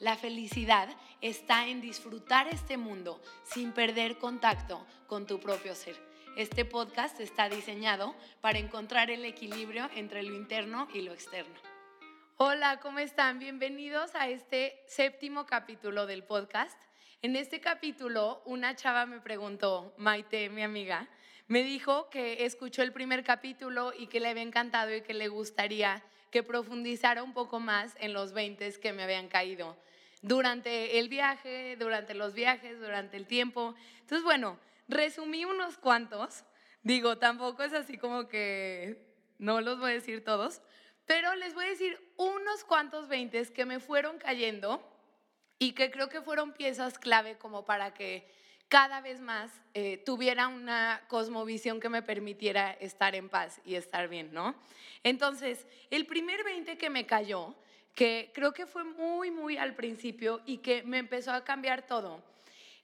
La felicidad está en disfrutar este mundo sin perder contacto con tu propio ser. Este podcast está diseñado para encontrar el equilibrio entre lo interno y lo externo. Hola, ¿cómo están? Bienvenidos a este séptimo capítulo del podcast. En este capítulo, una chava me preguntó, Maite, mi amiga, me dijo que escuchó el primer capítulo y que le había encantado y que le gustaría que profundizara un poco más en los 20 que me habían caído durante el viaje, durante los viajes, durante el tiempo. Entonces, bueno, resumí unos cuantos. Digo, tampoco es así como que no los voy a decir todos, pero les voy a decir unos cuantos veintes que me fueron cayendo y que creo que fueron piezas clave como para que cada vez más eh, tuviera una cosmovisión que me permitiera estar en paz y estar bien, ¿no? Entonces, el primer 20 que me cayó que creo que fue muy, muy al principio y que me empezó a cambiar todo,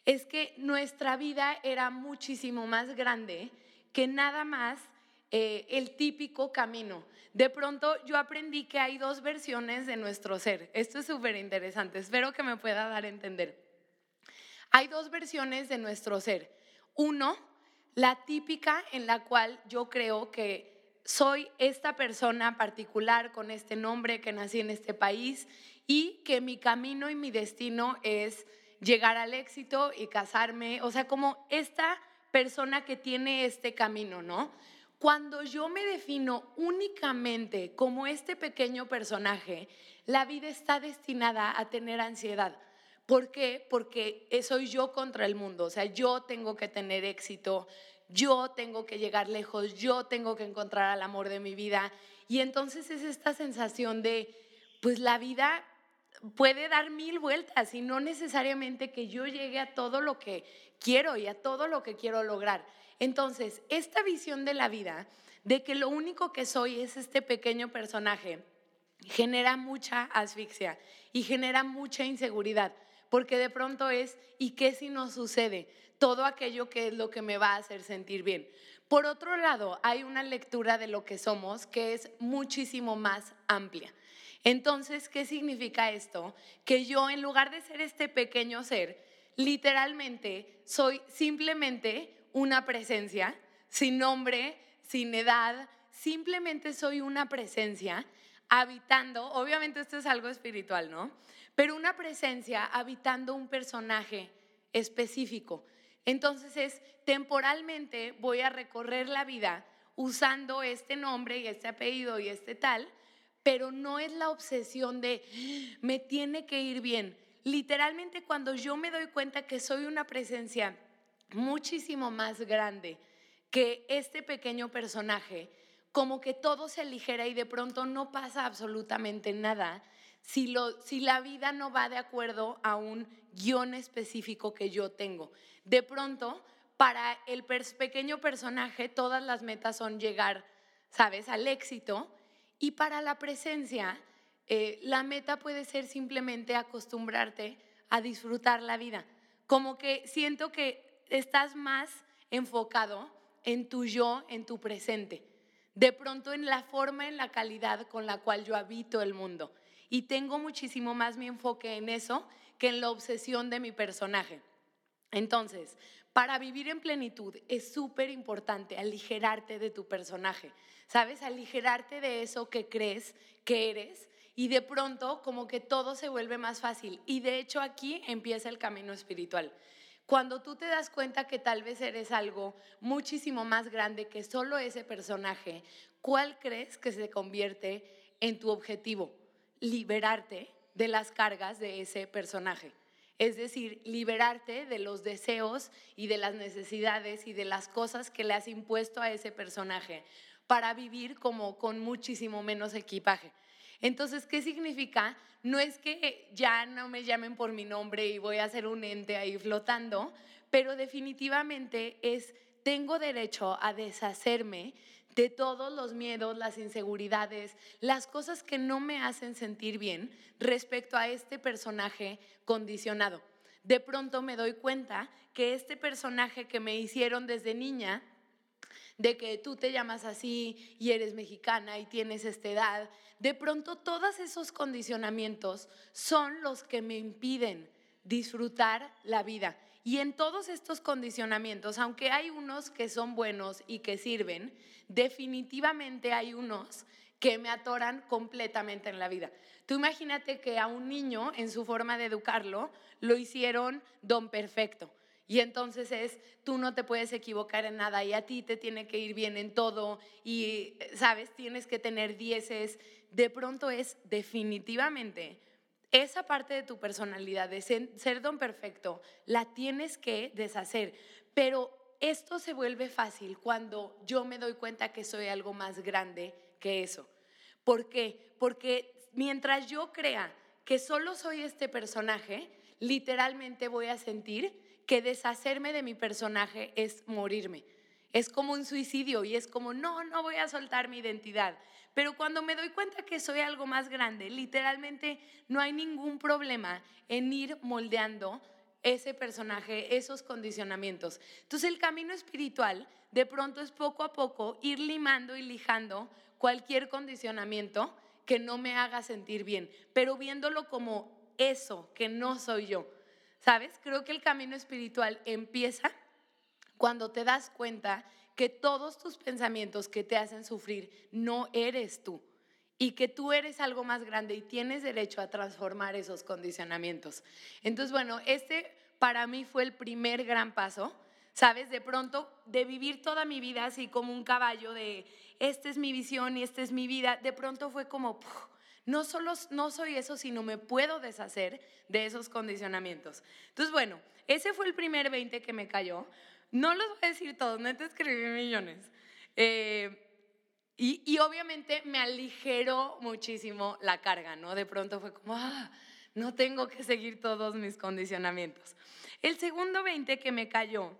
es que nuestra vida era muchísimo más grande que nada más eh, el típico camino. De pronto yo aprendí que hay dos versiones de nuestro ser. Esto es súper interesante, espero que me pueda dar a entender. Hay dos versiones de nuestro ser. Uno, la típica en la cual yo creo que soy esta persona particular con este nombre que nací en este país y que mi camino y mi destino es llegar al éxito y casarme, o sea, como esta persona que tiene este camino, ¿no? Cuando yo me defino únicamente como este pequeño personaje, la vida está destinada a tener ansiedad. ¿Por qué? Porque soy yo contra el mundo, o sea, yo tengo que tener éxito, yo tengo que llegar lejos, yo tengo que encontrar al amor de mi vida. Y entonces es esta sensación de, pues la vida puede dar mil vueltas y no necesariamente que yo llegue a todo lo que quiero y a todo lo que quiero lograr. Entonces, esta visión de la vida, de que lo único que soy es este pequeño personaje, genera mucha asfixia y genera mucha inseguridad, porque de pronto es, ¿y qué si no sucede? Todo aquello que es lo que me va a hacer sentir bien. Por otro lado, hay una lectura de lo que somos que es muchísimo más amplia. Entonces, ¿qué significa esto? Que yo, en lugar de ser este pequeño ser, literalmente soy simplemente una presencia, sin nombre, sin edad, simplemente soy una presencia habitando, obviamente esto es algo espiritual, ¿no? Pero una presencia habitando un personaje específico. Entonces es temporalmente voy a recorrer la vida usando este nombre y este apellido y este tal, pero no es la obsesión de me tiene que ir bien. Literalmente cuando yo me doy cuenta que soy una presencia muchísimo más grande que este pequeño personaje, como que todo se aligera y de pronto no pasa absolutamente nada si, la vida no va de acuerdo a un guion específico que yo tengo. De pronto, para el pequeño personaje, todas las metas son llegar, ¿sabes?, al éxito. Y para la presencia, eh, la meta puede ser simplemente acostumbrarte a disfrutar la vida. Como que siento que estás más enfocado en tu yo, en tu presente. De pronto en la forma, en la calidad con la cual yo habito el mundo. Y tengo muchísimo más mi enfoque en eso que en la obsesión de mi personaje. Entonces, para vivir en plenitud es súper importante aligerarte de tu personaje, ¿sabes? Aligerarte de eso que crees que eres y de pronto como que todo se vuelve más fácil. Y de hecho aquí empieza el camino espiritual. Cuando tú te das cuenta que tal vez eres algo muchísimo más grande que solo ese personaje, ¿cuál crees que se convierte en tu objetivo? Liberarte de las cargas de ese personaje. Es decir, liberarte de los deseos y de las necesidades y de las cosas que le has impuesto a ese personaje para vivir como con muchísimo menos equipaje. Entonces, ¿qué significa? No es que ya no me llamen por mi nombre y voy a ser un ente ahí flotando, pero definitivamente es, tengo derecho a deshacerme de todos los miedos, las inseguridades, las cosas que no me hacen sentir bien respecto a este personaje condicionado. De pronto me doy cuenta que este personaje que me hicieron desde niña, de que tú te llamas así y eres mexicana y tienes esta edad, de pronto todos esos condicionamientos son los que me impiden disfrutar la vida. Y en todos estos condicionamientos, aunque hay unos que son buenos y que sirven, definitivamente hay unos que me atoran completamente en la vida. Tú imagínate que a un niño, en su forma de educarlo, lo hicieron don perfecto. Y entonces es, tú no te puedes equivocar en nada y a ti te tiene que ir bien en todo y, sabes, tienes que tener dieces. De pronto es definitivamente esa parte de tu personalidad, de ser, don perfecto, la tienes que deshacer. Pero esto se vuelve fácil cuando yo me doy cuenta que soy algo más grande que eso. ¿Por qué? Porque mientras yo crea que solo soy este personaje, literalmente voy a sentir que deshacerme de mi personaje es morirme. Es como un suicidio y es como, no, no voy a soltar mi identidad. Pero cuando me doy cuenta que soy algo más grande, literalmente no hay ningún problema en ir moldeando ese personaje, esos condicionamientos. Entonces el camino espiritual de pronto es poco a poco ir limando y lijando cualquier condicionamiento que no me haga sentir bien, pero viéndolo como eso que no soy yo. ¿Sabes? Creo que el camino espiritual empieza cuando te das cuenta que todos tus pensamientos que te hacen sufrir no eres tú y que tú eres algo más grande y tienes derecho a transformar esos condicionamientos. Entonces, bueno, este para mí fue el primer gran paso, ¿sabes? De pronto, de vivir toda mi vida así como un caballo de, esta es mi visión y esta es mi vida, de pronto fue como, no solo no soy eso, sino me puedo deshacer de esos condicionamientos. Entonces, bueno, ese fue el primer 20 que me cayó. No los voy a decir todos, no te escribí millones. Eh, y, obviamente me aligeró muchísimo la carga, ¿no? De pronto fue como, ah, no tengo que seguir todos mis condicionamientos. El segundo 20 que me cayó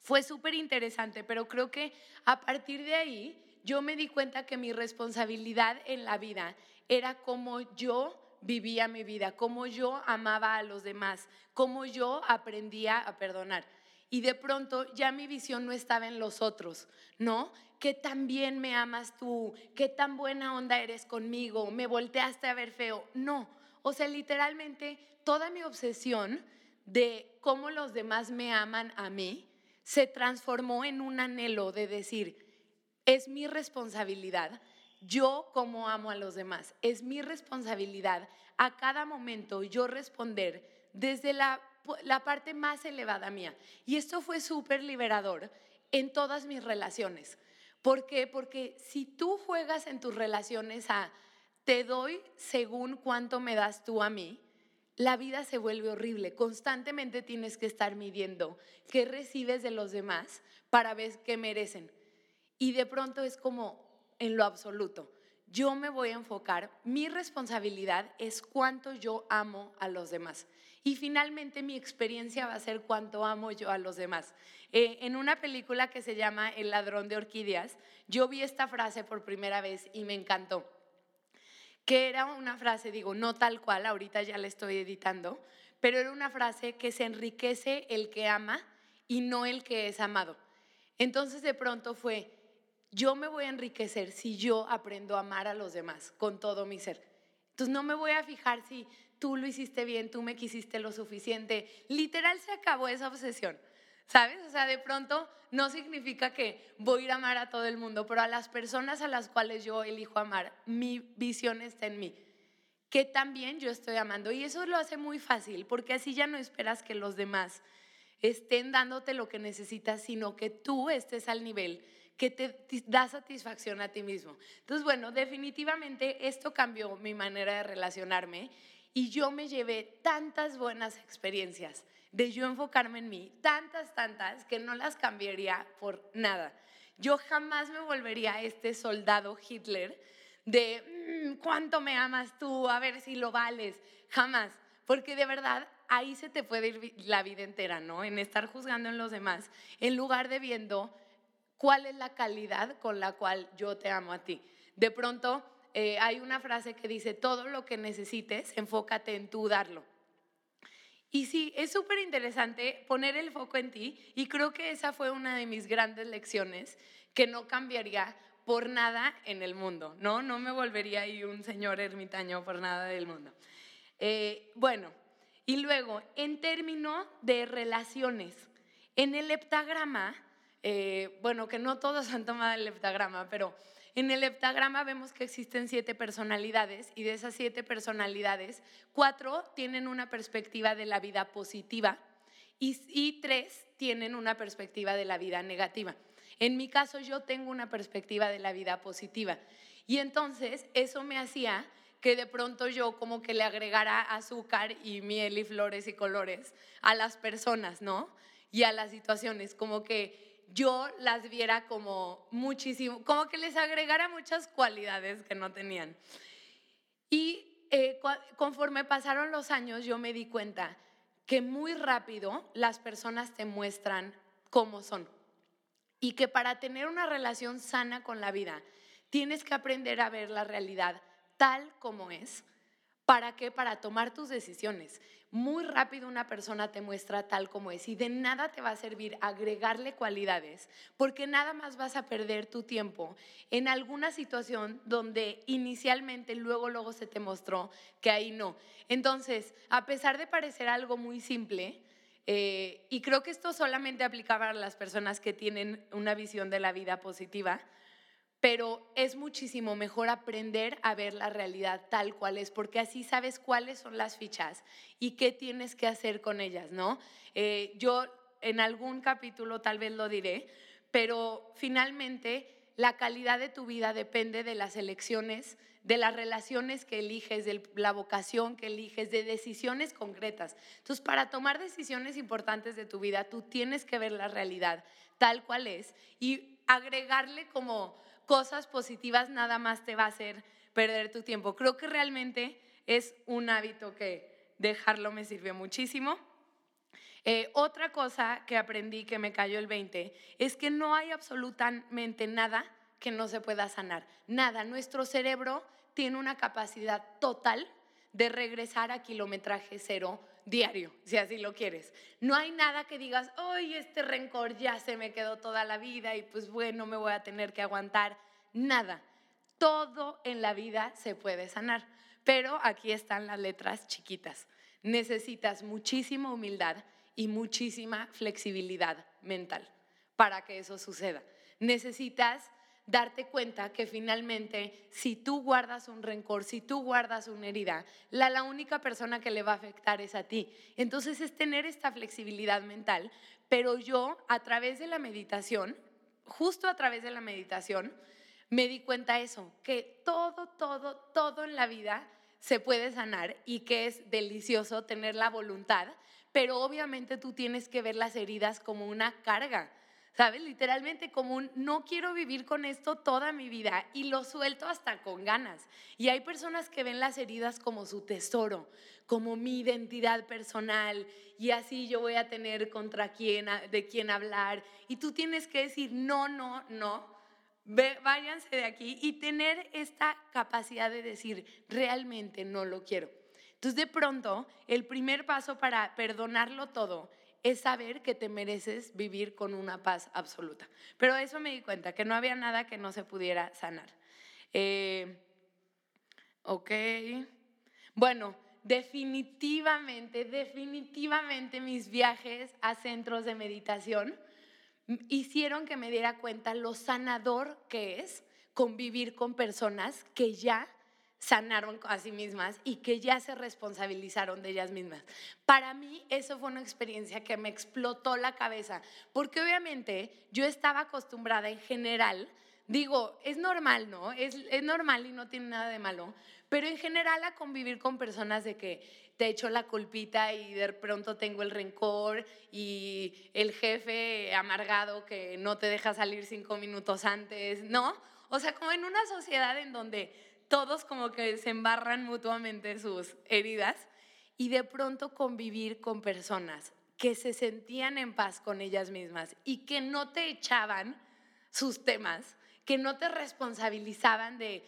fue súper interesante, pero creo que a partir de ahí yo me di cuenta que mi responsabilidad en la vida era como yo vivía mi vida, cómo yo amaba a los demás, cómo yo aprendía a perdonar. Y de pronto ya mi visión no estaba en los otros, ¿no? ¿Qué tan bien me amas tú? ¿Qué tan buena onda eres conmigo? ¿Me volteaste a ver feo? No. O sea, literalmente toda mi obsesión de cómo los demás me aman a mí se transformó en un anhelo de decir, es mi responsabilidad yo como amo a los demás. Es mi responsabilidad a cada momento yo responder desde la, parte más elevada mía. Y esto fue súper liberador en todas mis relaciones. ¿Por qué? Porque si tú juegas en tus relaciones a te doy según cuánto me das tú a mí, la vida se vuelve horrible. Constantemente tienes que estar midiendo qué recibes de los demás para ver qué merecen. Y de pronto es como, en lo absoluto. Yo me voy a enfocar, mi responsabilidad es cuánto yo amo a los demás. Y finalmente mi experiencia va a ser cuánto amo yo a los demás. Eh, en una película que se llama El ladrón de orquídeas, yo vi esta frase por primera vez y me encantó. Que era una frase, digo, no tal cual, ahorita ya la estoy editando, pero era una frase que se enriquece el que ama y no el que es amado. Entonces de pronto fue, yo me voy a enriquecer si yo aprendo a amar a los demás con todo mi ser. Entonces no me voy a fijar si tú lo hiciste bien, tú me quisiste lo suficiente. Literal se acabó esa obsesión. ¿Sabes? O sea, de pronto no significa que voy a ir a amar a todo el mundo, pero a las personas a las cuales yo elijo amar, mi visión está en mí. Que también yo estoy amando. Y eso lo hace muy fácil, porque así ya no esperas que los demás estén dándote lo que necesitas, sino que tú estés al nivel que te da satisfacción a ti mismo. Entonces, bueno, definitivamente esto cambió mi manera de relacionarme y yo me llevé tantas buenas experiencias de yo enfocarme en mí, tantas, tantas, que no las cambiaría por nada. Yo jamás me volvería este soldado Hitler de mm, cuánto me amas tú, a ver si lo vales, jamás, porque de verdad ahí se te puede ir la vida entera, ¿no? En estar juzgando en los demás, en lugar de viendo cuál es la calidad con la cual yo te amo a ti. De pronto eh, hay una frase que dice, todo lo que necesites, enfócate en tú darlo. Y sí, es súper interesante poner el foco en ti y creo que esa fue una de mis grandes lecciones que no cambiaría por nada en el mundo, ¿no? No me volvería ahí un señor ermitaño por nada del mundo. Eh, bueno, y luego, en términos de relaciones, en el heptagrama, eh, bueno, que no todos han tomado el heptagrama, pero en el heptagrama vemos que existen siete personalidades y de esas siete personalidades, cuatro tienen una perspectiva de la vida positiva y, tres tienen una perspectiva de la vida negativa. En mi caso yo tengo una perspectiva de la vida positiva y entonces eso me hacía que de pronto yo como que le agregara azúcar y miel y flores y colores a las personas, ¿no? Y a las situaciones, como que yo las viera como muchísimo, como que les agregara muchas cualidades que no tenían. Y eh, conforme pasaron los años, yo me di cuenta que muy rápido las personas te muestran cómo son. Y que para tener una relación sana con la vida, tienes que aprender a ver la realidad tal como es. ¿Para qué? Para tomar tus decisiones muy rápido una persona te muestra tal como es y de nada te va a servir agregarle cualidades porque nada más vas a perder tu tiempo en alguna situación donde inicialmente luego luego se te mostró que ahí no. Entonces, a pesar de parecer algo muy simple, eh, y creo que esto solamente aplicaba a las personas que tienen una visión de la vida positiva, pero es muchísimo mejor aprender a ver la realidad tal cual es, porque así sabes cuáles son las fichas y qué tienes que hacer con ellas, ¿no? Eh, yo en algún capítulo tal vez lo diré, pero finalmente la calidad de tu vida depende de las elecciones, de las relaciones que eliges, de la vocación que eliges, de decisiones concretas. Entonces, para tomar decisiones importantes de tu vida, tú tienes que ver la realidad tal cual es y agregarle como cosas positivas nada más te va a hacer perder tu tiempo. Creo que realmente es un hábito que dejarlo me sirvió muchísimo. Eh, otra cosa que aprendí que me cayó el 20 es que no hay absolutamente nada que no se pueda sanar. Nada. Nuestro cerebro tiene una capacidad total de regresar a kilometraje cero diario, si así lo quieres. No hay nada que digas, hoy este rencor ya se me quedó toda la vida y pues bueno, me voy a tener que aguantar. Nada. Todo en la vida se puede sanar. Pero aquí están las letras chiquitas. Necesitas muchísima humildad y muchísima flexibilidad mental para que eso suceda. Necesitas darte cuenta que finalmente si tú guardas un rencor, si tú guardas una herida, la, la única persona que le va a afectar es a ti. Entonces es tener esta flexibilidad mental, pero yo a través de la meditación, justo a través de la meditación, me di cuenta eso, que todo, todo, todo en la vida se puede sanar y que es delicioso tener la voluntad, pero obviamente tú tienes que ver las heridas como una carga ¿sabes? Literalmente como un, no quiero vivir con esto toda mi vida y lo suelto hasta con ganas. Y hay personas que ven las heridas como su tesoro, como mi identidad personal y así yo voy a tener contra quién, de quién hablar. Y tú tienes que decir, no, no, no, váyanse de aquí y tener esta capacidad de decir, realmente no lo quiero. Entonces de pronto, el primer paso para perdonarlo todo es saber que te mereces vivir con una paz absoluta. Pero eso me di cuenta, que no había nada que no se pudiera sanar. Eh, ok. Bueno, definitivamente, definitivamente mis viajes a centros de meditación hicieron que me diera cuenta lo sanador que es convivir con personas que ya sanaron a sí mismas y que ya se responsabilizaron de ellas mismas. Para mí eso fue una experiencia que me explotó la cabeza, porque obviamente yo estaba acostumbrada en general, digo, es normal, ¿no? Es, es normal y no tiene nada de malo, pero en general a convivir con personas de que te echo la culpita y de pronto tengo el rencor y el jefe amargado que no te deja salir cinco minutos antes, ¿no? O sea, como en una sociedad en donde todos como que se embarran mutuamente sus heridas y de pronto convivir con personas que se sentían en paz con ellas mismas y que no te echaban sus temas, que no te responsabilizaban de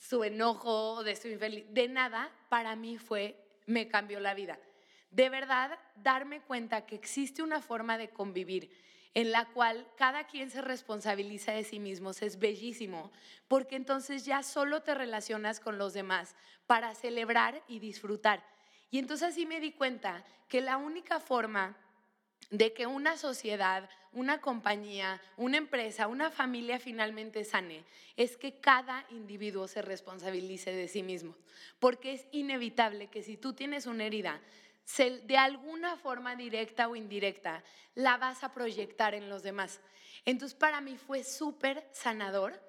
su enojo, de su infelicidad, de nada, para mí fue, me cambió la vida. De verdad, darme cuenta que existe una forma de convivir en la cual cada quien se responsabiliza de sí mismos es bellísimo, porque entonces ya solo te relacionas con los demás para celebrar y disfrutar. Y entonces así me di cuenta que la única forma de que una sociedad, una compañía, una empresa, una familia finalmente sane, es que cada individuo se responsabilice de sí mismo. Porque es inevitable que si tú tienes una herida, de alguna forma directa o indirecta, la vas a proyectar en los demás. Entonces para mí fue súper sanador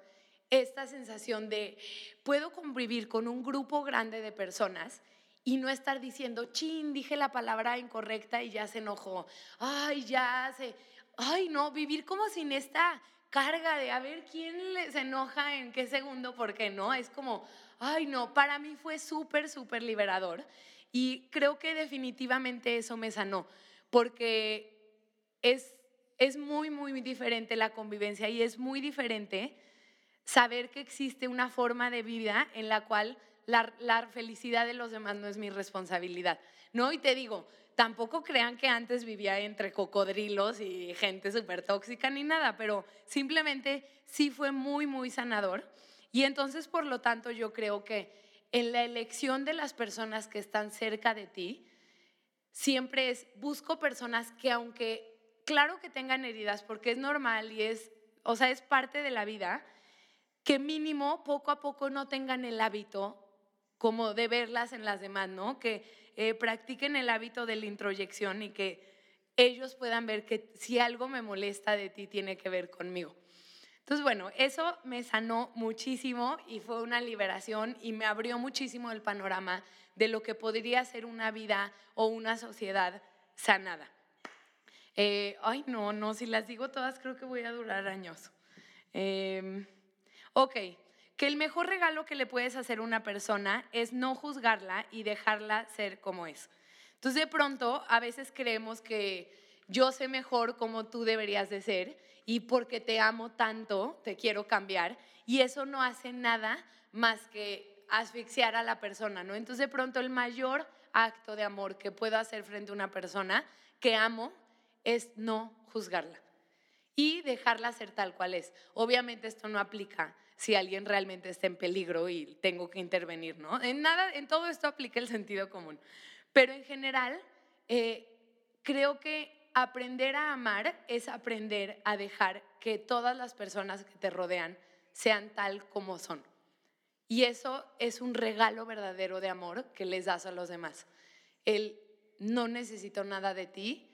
esta sensación de puedo convivir con un grupo grande de personas y no estar diciendo, chin, dije la palabra incorrecta y ya se enojó. Ay, ya se... Ay, no, vivir como sin esta carga de a ver quién se enoja en qué segundo, porque no, es como, ay, no, para mí fue súper, súper liberador. Y creo que definitivamente eso me sanó, porque es, es muy, muy diferente la convivencia y es muy diferente saber que existe una forma de vida en la cual la, felicidad de los demás no es mi responsabilidad. ¿No? Y te digo, tampoco crean que antes vivía entre cocodrilos y gente súper tóxica ni nada, pero simplemente sí fue muy, muy sanador. Y entonces, por lo tanto, yo creo que en la elección de las personas que están cerca de ti, siempre es, busco personas que aunque, claro que tengan heridas, porque es normal y es, o sea, es parte de la vida, que mínimo poco a poco no tengan el hábito como de verlas en las demás, ¿no? Que eh, practiquen el hábito de la introyección y que ellos puedan ver que si algo me molesta de ti tiene que ver conmigo. Entonces, bueno, eso me sanó muchísimo y fue una liberación y me abrió muchísimo el panorama de lo que podría ser una vida o una sociedad sanada. Eh, ay, no, no, si las digo todas creo que voy a durar años. Eh, ok, que el mejor regalo que le puedes hacer a una persona es no juzgarla y dejarla ser como es. Entonces de pronto a veces creemos que yo sé mejor cómo tú deberías de ser y porque te amo tanto te quiero cambiar y eso no hace nada más que asfixiar a la persona, ¿no? Entonces de pronto el mayor acto de amor que puedo hacer frente a una persona que amo es no juzgarla y dejarla ser tal cual es. Obviamente esto no aplica si alguien realmente está en peligro y tengo que intervenir, ¿no? En nada, en todo esto aplica el sentido común. Pero en general, eh, creo que aprender a amar es aprender a dejar que todas las personas que te rodean sean tal como son. Y eso es un regalo verdadero de amor que les das a los demás. El no necesito nada de ti,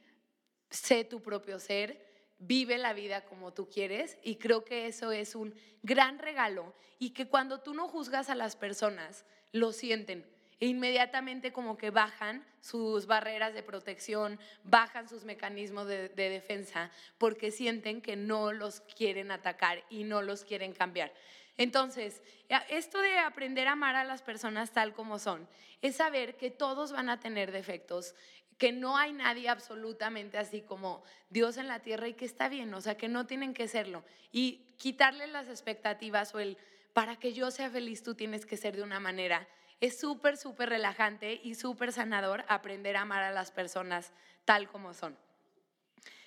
sé tu propio ser, vive la vida como tú quieres y creo que eso es un gran regalo y que cuando tú no juzgas a las personas, lo sienten e inmediatamente como que bajan sus barreras de protección, bajan sus mecanismos de, de, defensa porque sienten que no los quieren atacar y no los quieren cambiar. Entonces, esto de aprender a amar a las personas tal como son, es saber que todos van a tener defectos, que no hay nadie absolutamente así como Dios en la tierra y que está bien, o sea, que no tienen que serlo. Y quitarle las expectativas o el, para que yo sea feliz tú tienes que ser de una manera. Es súper, súper relajante y súper sanador aprender a amar a las personas tal como son.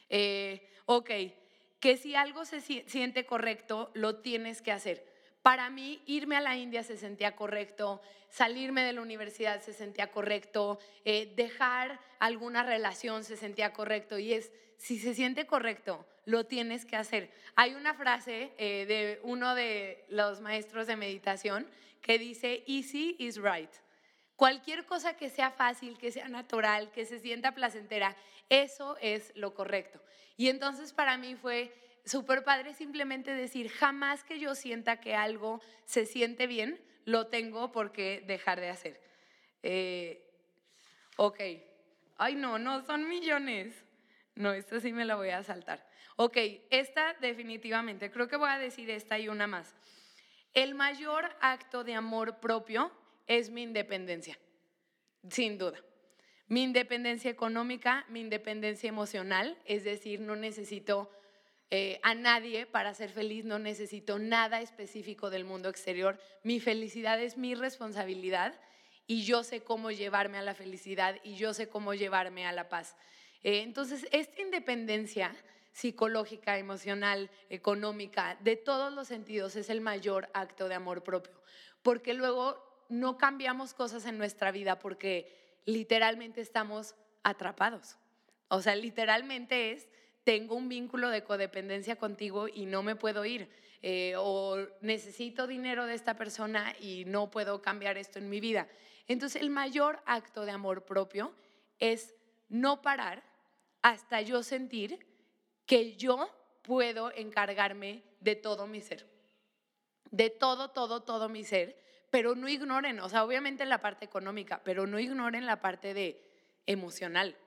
Eh, ok, que si algo se siente correcto, lo tienes que hacer. Para mí, irme a la India se sentía correcto, salirme de la universidad se sentía correcto, eh, dejar alguna relación se sentía correcto. Y es, si se siente correcto, lo tienes que hacer. Hay una frase eh, de uno de los maestros de meditación que dice, easy is right. Cualquier cosa que sea fácil, que sea natural, que se sienta placentera, eso es lo correcto. Y entonces para mí fue súper padre simplemente decir, jamás que yo sienta que algo se siente bien, lo tengo por qué dejar de hacer. Eh, ok. Ay, no, no, son millones. No, esta sí me la voy a saltar. Ok, esta definitivamente, creo que voy a decir esta y una más. El mayor acto de amor propio es mi independencia, sin duda. Mi independencia económica, mi independencia emocional, es decir, no necesito eh, a nadie para ser feliz, no necesito nada específico del mundo exterior. Mi felicidad es mi responsabilidad y yo sé cómo llevarme a la felicidad y yo sé cómo llevarme a la paz. Eh, entonces, esta independencia psicológica, emocional, económica, de todos los sentidos, es el mayor acto de amor propio. Porque luego no cambiamos cosas en nuestra vida porque literalmente estamos atrapados. O sea, literalmente es, tengo un vínculo de codependencia contigo y no me puedo ir. Eh, o necesito dinero de esta persona y no puedo cambiar esto en mi vida. Entonces, el mayor acto de amor propio es no parar hasta yo sentir que yo puedo encargarme de todo mi ser, de todo, todo, todo mi ser, pero no ignoren, o sea, obviamente la parte económica, pero no ignoren la parte de emocional.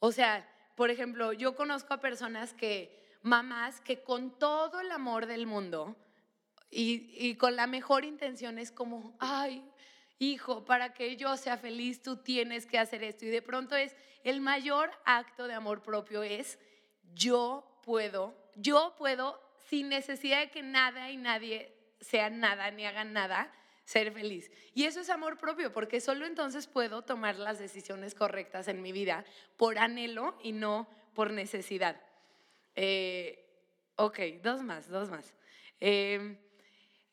O sea, por ejemplo, yo conozco a personas que, mamás, que con todo el amor del mundo y, y con la mejor intención es como, ay, hijo, para que yo sea feliz, tú tienes que hacer esto. Y de pronto es el mayor acto de amor propio es yo puedo, yo puedo sin necesidad de que nada y nadie sea nada ni hagan nada, ser feliz. Y eso es amor propio, porque solo entonces puedo tomar las decisiones correctas en mi vida por anhelo y no por necesidad. Eh, ok, dos más, dos más. Eh,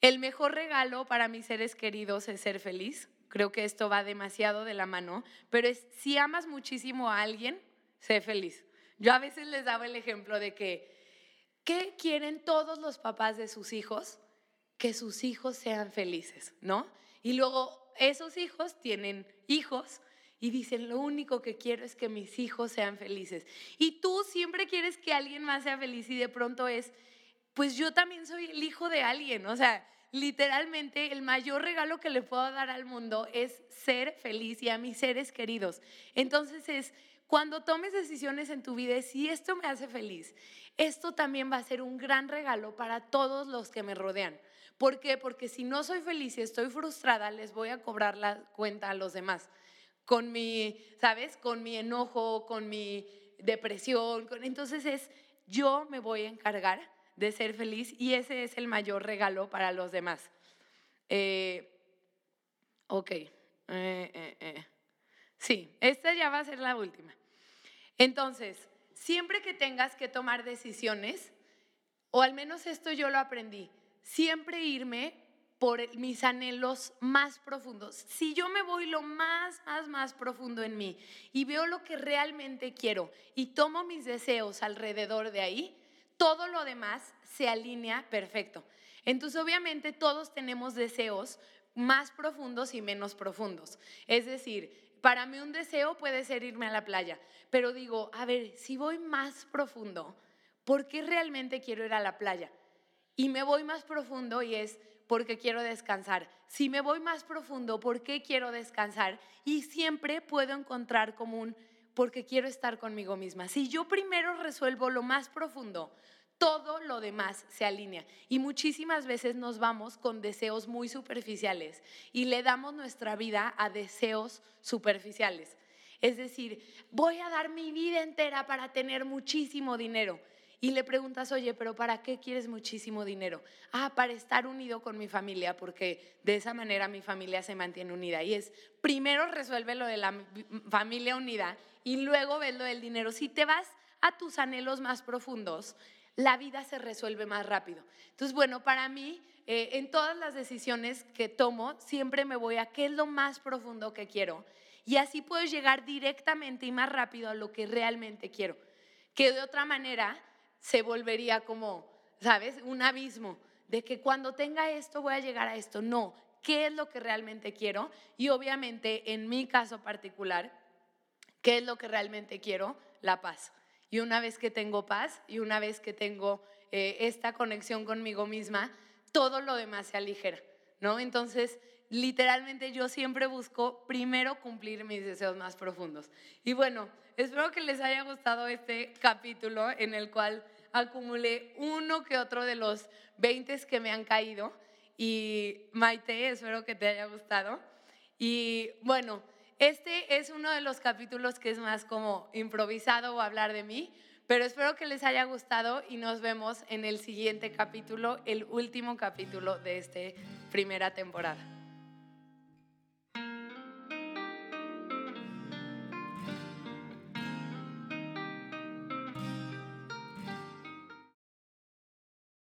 el mejor regalo para mis seres queridos es ser feliz. Creo que esto va demasiado de la mano, pero es si amas muchísimo a alguien, sé feliz. Yo a veces les daba el ejemplo de que, ¿qué quieren todos los papás de sus hijos? Que sus hijos sean felices, ¿no? Y luego esos hijos tienen hijos y dicen, lo único que quiero es que mis hijos sean felices. Y tú siempre quieres que alguien más sea feliz y de pronto es, pues yo también soy el hijo de alguien, o sea, literalmente el mayor regalo que le puedo dar al mundo es ser feliz y a mis seres queridos. Entonces es cuando tomes decisiones en tu vida, si esto me hace feliz, esto también va a ser un gran regalo para todos los que me rodean. ¿Por qué? Porque si no soy feliz y estoy frustrada, les voy a cobrar la cuenta a los demás. Con mi, ¿sabes? Con mi enojo, con mi depresión. entonces es, yo me voy a encargar de ser feliz y ese es el mayor regalo para los demás. Eh, ok. Eh, eh, sí, esta ya va a ser la última. Entonces, siempre que tengas que tomar decisiones, o al menos esto yo lo aprendí, siempre irme por mis anhelos más profundos. Si yo me voy lo más, más, más profundo en mí y veo lo que realmente quiero y tomo mis deseos alrededor de ahí, todo lo demás se alinea perfecto. Entonces, obviamente, todos tenemos deseos más profundos y menos profundos. Es decir, para mí un deseo puede ser irme a la playa, pero digo, a ver, si voy más profundo, ¿por qué realmente quiero ir a la playa? Y me voy más profundo y es porque quiero descansar. Si me voy más profundo, ¿por qué quiero descansar? Y siempre puedo encontrar común porque quiero estar conmigo misma. Si yo primero resuelvo lo más profundo, todo lo demás se alinea. Y muchísimas veces nos vamos con deseos muy superficiales y le damos nuestra vida a deseos superficiales. Es decir, voy a dar mi vida entera para tener muchísimo dinero. Y le preguntas, oye, pero ¿para qué quieres muchísimo dinero? Ah, para estar unido con mi familia, porque de esa manera mi familia se mantiene unida. Y es, primero resuelve lo de la familia unida y luego ves lo del dinero. Si te vas a tus anhelos más profundos, la vida se resuelve más rápido. Entonces, bueno, para mí, eh, en todas las decisiones que tomo, siempre me voy a qué es lo más profundo que quiero. Y así puedo llegar directamente y más rápido a lo que realmente quiero. Que de otra manera se volvería como, ¿sabes? Un abismo de que cuando tenga esto voy a llegar a esto. No, ¿qué es lo que realmente quiero? Y obviamente, en mi caso particular, ¿qué es lo que realmente quiero? La paz. Y una vez que tengo paz y una vez que tengo eh, esta conexión conmigo misma, todo lo demás se aligera, ¿no? Entonces, literalmente yo siempre busco primero cumplir mis deseos más profundos. Y bueno, espero que les haya gustado este capítulo en el cual acumulé uno que otro de los 20 que me han caído y Maite, espero que te haya gustado. Y bueno, este es uno de los capítulos que es más como improvisado o hablar de mí, pero espero que les haya gustado y nos vemos en el siguiente capítulo, el último capítulo de esta primera temporada.